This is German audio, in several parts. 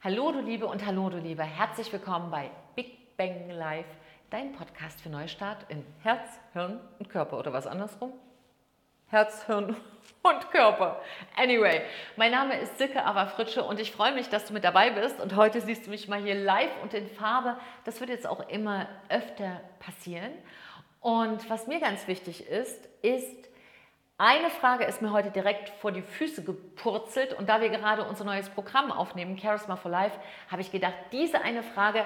Hallo du Liebe und hallo du Liebe, herzlich willkommen bei Big Bang Live, dein Podcast für Neustart in Herz, Hirn und Körper oder was andersrum? Herz, Hirn und Körper. Anyway, mein Name ist Silke Ava Fritsche und ich freue mich, dass du mit dabei bist und heute siehst du mich mal hier live und in Farbe. Das wird jetzt auch immer öfter passieren. Und was mir ganz wichtig ist, ist, eine Frage ist mir heute direkt vor die Füße gepurzelt und da wir gerade unser neues Programm aufnehmen, Charisma for Life, habe ich gedacht, diese eine Frage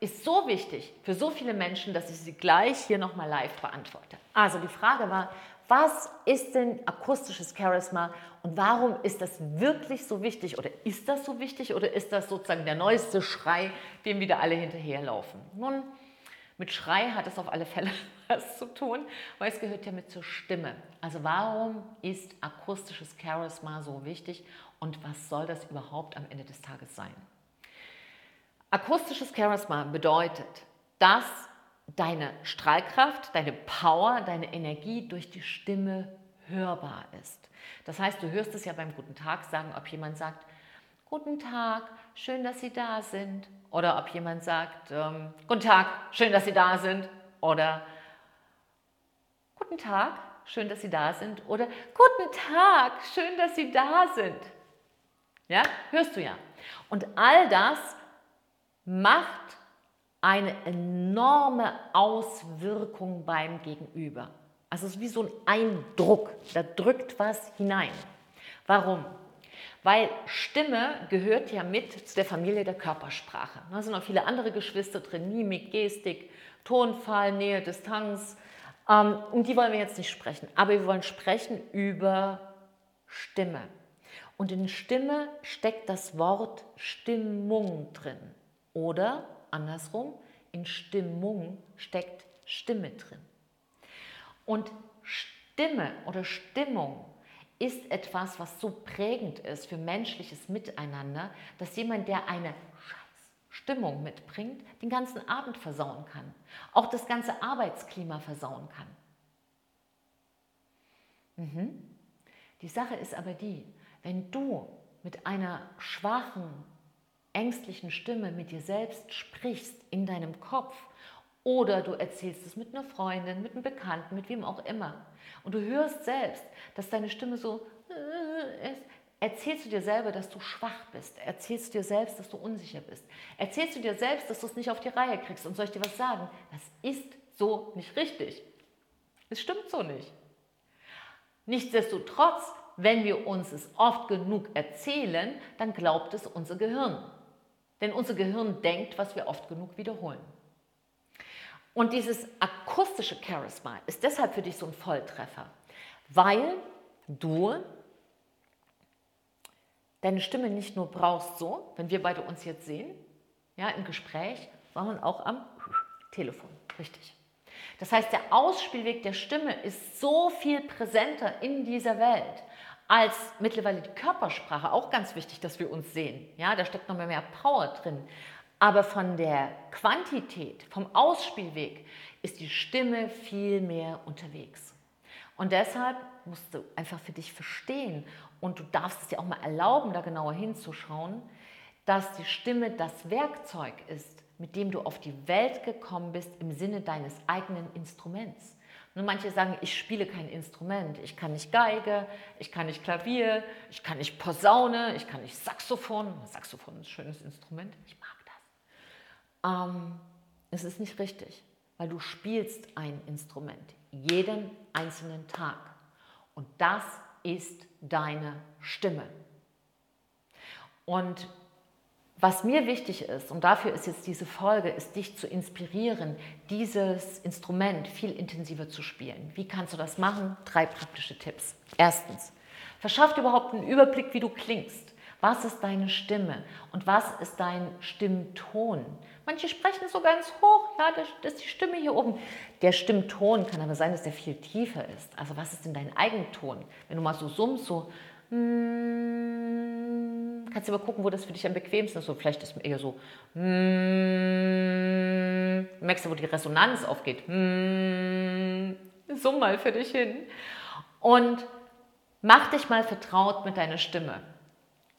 ist so wichtig für so viele Menschen, dass ich sie gleich hier nochmal live beantworte. Also die Frage war, was ist denn akustisches Charisma und warum ist das wirklich so wichtig oder ist das so wichtig oder ist das sozusagen der neueste Schrei, dem wieder alle hinterherlaufen? Nun, mit Schrei hat es auf alle Fälle was zu tun, weil es gehört ja mit zur Stimme. Also warum ist akustisches Charisma so wichtig und was soll das überhaupt am Ende des Tages sein? Akustisches Charisma bedeutet, dass deine Strahlkraft, deine Power, deine Energie durch die Stimme hörbar ist. Das heißt, du hörst es ja beim Guten Tag sagen, ob jemand sagt, Guten Tag, schön, dass Sie da sind. Oder ob jemand sagt, ähm, Guten Tag, schön, dass Sie da sind. Oder Guten Tag, schön, dass Sie da sind. Oder Guten Tag, schön, dass Sie da sind. Ja, hörst du ja. Und all das macht eine enorme Auswirkung beim Gegenüber. Also es ist wie so ein Eindruck, da drückt was hinein. Warum? Weil Stimme gehört ja mit zu der Familie der Körpersprache. Da sind noch viele andere Geschwister drin, Mimik, Gestik, Tonfall, Nähe, Distanz. Ähm, um die wollen wir jetzt nicht sprechen, aber wir wollen sprechen über Stimme. Und in Stimme steckt das Wort Stimmung drin. Oder andersrum, in Stimmung steckt Stimme drin. Und Stimme oder Stimmung ist etwas, was so prägend ist für menschliches Miteinander, dass jemand, der eine Stimmung mitbringt, den ganzen Abend versauen kann, auch das ganze Arbeitsklima versauen kann. Mhm. Die Sache ist aber die, wenn du mit einer schwachen, ängstlichen Stimme mit dir selbst sprichst in deinem Kopf oder du erzählst es mit einer Freundin, mit einem Bekannten, mit wem auch immer und du hörst selbst, dass deine Stimme so äh, ist, erzählst du dir selber, dass du schwach bist, erzählst du dir selbst, dass du unsicher bist, erzählst du dir selbst, dass du es nicht auf die Reihe kriegst und soll ich dir was sagen? Das ist so nicht richtig. Es stimmt so nicht. Nichtsdestotrotz, wenn wir uns es oft genug erzählen, dann glaubt es unser Gehirn. Denn unser Gehirn denkt, was wir oft genug wiederholen. Und dieses akustische Charisma ist deshalb für dich so ein Volltreffer, weil du deine Stimme nicht nur brauchst so, wenn wir beide uns jetzt sehen, ja, im Gespräch, sondern auch am Telefon, richtig. Das heißt, der Ausspielweg der Stimme ist so viel präsenter in dieser Welt als mittlerweile die Körpersprache, auch ganz wichtig, dass wir uns sehen. Ja, da steckt noch mehr, mehr Power drin. Aber von der Quantität, vom Ausspielweg ist die Stimme viel mehr unterwegs. Und deshalb musst du einfach für dich verstehen und du darfst es dir auch mal erlauben, da genauer hinzuschauen, dass die Stimme das Werkzeug ist, mit dem du auf die Welt gekommen bist im Sinne deines eigenen Instruments. Nur manche sagen, ich spiele kein Instrument. Ich kann nicht Geige, ich kann nicht Klavier, ich kann nicht Posaune, ich kann nicht Saxophon. Saxophon ist ein schönes Instrument, ich mag. Ähm, es ist nicht richtig, weil du spielst ein Instrument jeden einzelnen Tag. Und das ist deine Stimme. Und was mir wichtig ist, und dafür ist jetzt diese Folge, ist dich zu inspirieren, dieses Instrument viel intensiver zu spielen. Wie kannst du das machen? Drei praktische Tipps. Erstens, verschaff dir überhaupt einen Überblick, wie du klingst. Was ist deine Stimme und was ist dein Stimmton? Manche sprechen so ganz hoch, ja, das ist die Stimme hier oben. Der Stimmton kann aber sein, dass der viel tiefer ist. Also was ist denn dein Eigenton? Wenn du mal so summst, so hm, kannst du mal gucken, wo das für dich am bequemsten ist. So, vielleicht ist es eher so. Hm, merkst du, wo die Resonanz aufgeht. Hm, summ mal für dich hin. Und mach dich mal vertraut mit deiner Stimme.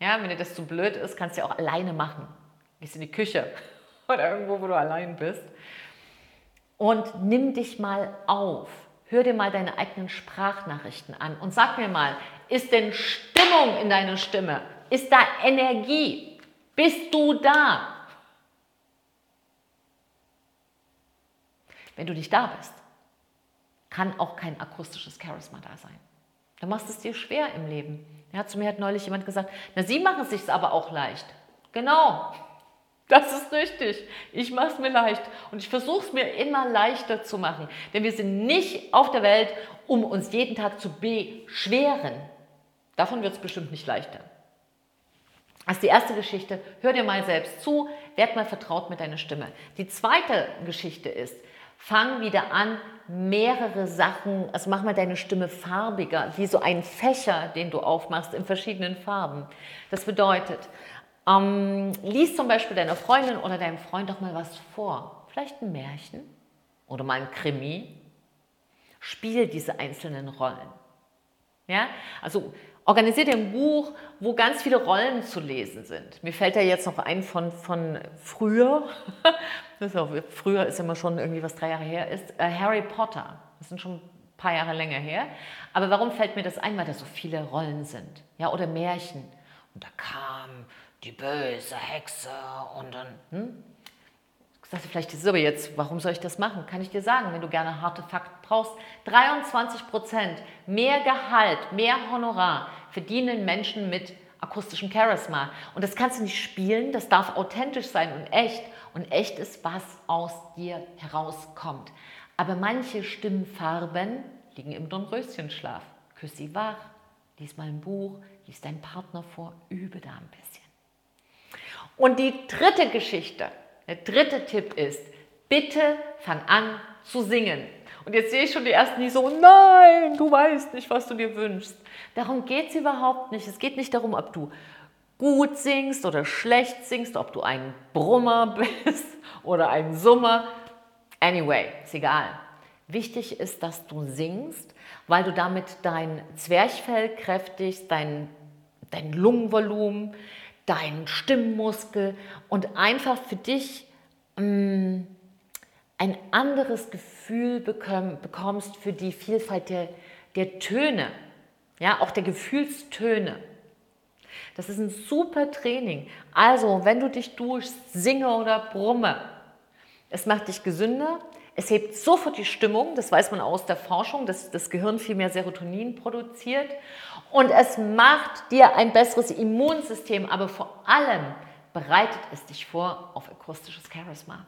Ja, wenn dir das zu blöd ist, kannst du ja auch alleine machen. Gehst in die Küche oder irgendwo, wo du allein bist. Und nimm dich mal auf. Hör dir mal deine eigenen Sprachnachrichten an und sag mir mal, ist denn Stimmung in deiner Stimme? Ist da Energie? Bist du da? Wenn du nicht da bist, kann auch kein akustisches Charisma da sein. Dann machst es dir schwer im Leben. Ja, zu mir hat neulich jemand gesagt, na, Sie machen es sich aber auch leicht. Genau, das ist richtig. Ich mache es mir leicht und ich versuche es mir immer leichter zu machen. Denn wir sind nicht auf der Welt, um uns jeden Tag zu beschweren. Davon wird es bestimmt nicht leichter. Das ist die erste Geschichte. Hör dir mal selbst zu, werd mal vertraut mit deiner Stimme. Die zweite Geschichte ist, fang wieder an, mehrere Sachen, also mach mal deine Stimme farbiger, wie so ein Fächer, den du aufmachst in verschiedenen Farben. Das bedeutet, ähm, lies zum Beispiel deiner Freundin oder deinem Freund doch mal was vor. Vielleicht ein Märchen oder mal ein Krimi. Spiel diese einzelnen Rollen. Ja? Also organisiert dir ein Buch, wo ganz viele Rollen zu lesen sind. Mir fällt da jetzt noch ein von, von früher. Früher ist immer schon irgendwie was drei Jahre her ist. Äh, Harry Potter. Das sind schon ein paar Jahre länger her. Aber warum fällt mir das ein? Weil da so viele Rollen sind. Ja, oder Märchen. Und da kam die böse Hexe und dann. Hm? Sagst du vielleicht, ist aber jetzt, warum soll ich das machen? Kann ich dir sagen, wenn du gerne harte Fakten brauchst. 23 Prozent mehr Gehalt, mehr Honorar verdienen Menschen mit akustischem Charisma. Und das kannst du nicht spielen, das darf authentisch sein und echt. Und echt ist, was aus dir herauskommt. Aber manche Stimmfarben liegen im Dornröschenschlaf. Küss sie wach, lies mal ein Buch, lies deinen Partner vor, übe da ein bisschen. Und die dritte Geschichte, der dritte Tipp ist, bitte fang an zu singen. Und jetzt sehe ich schon die ersten, die so, nein, du weißt nicht, was du dir wünschst. Darum geht es überhaupt nicht. Es geht nicht darum, ob du gut singst oder schlecht singst, ob du ein Brummer bist oder ein Summer. Anyway, ist egal. Wichtig ist, dass du singst, weil du damit dein Zwerchfell kräftigst, dein, dein Lungenvolumen, deinen Stimmmuskel und einfach für dich mm, ein anderes Gefühl bekomm, bekommst für die Vielfalt der, der Töne, ja, auch der Gefühlstöne. Das ist ein super Training. Also, wenn du dich duschst, singe oder brumme, es macht dich gesünder, es hebt sofort die Stimmung, das weiß man aus der Forschung, dass das Gehirn viel mehr Serotonin produziert und es macht dir ein besseres Immunsystem, aber vor allem bereitet es dich vor auf akustisches Charisma.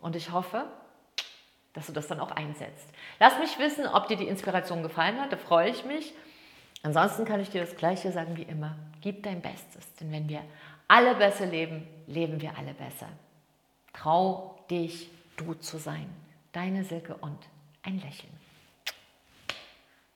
Und ich hoffe, dass du das dann auch einsetzt. Lass mich wissen, ob dir die Inspiration gefallen hat, da freue ich mich. Ansonsten kann ich dir das Gleiche sagen wie immer. Gib dein Bestes, denn wenn wir alle besser leben, leben wir alle besser. Trau dich, du zu sein. Deine Silke und ein Lächeln.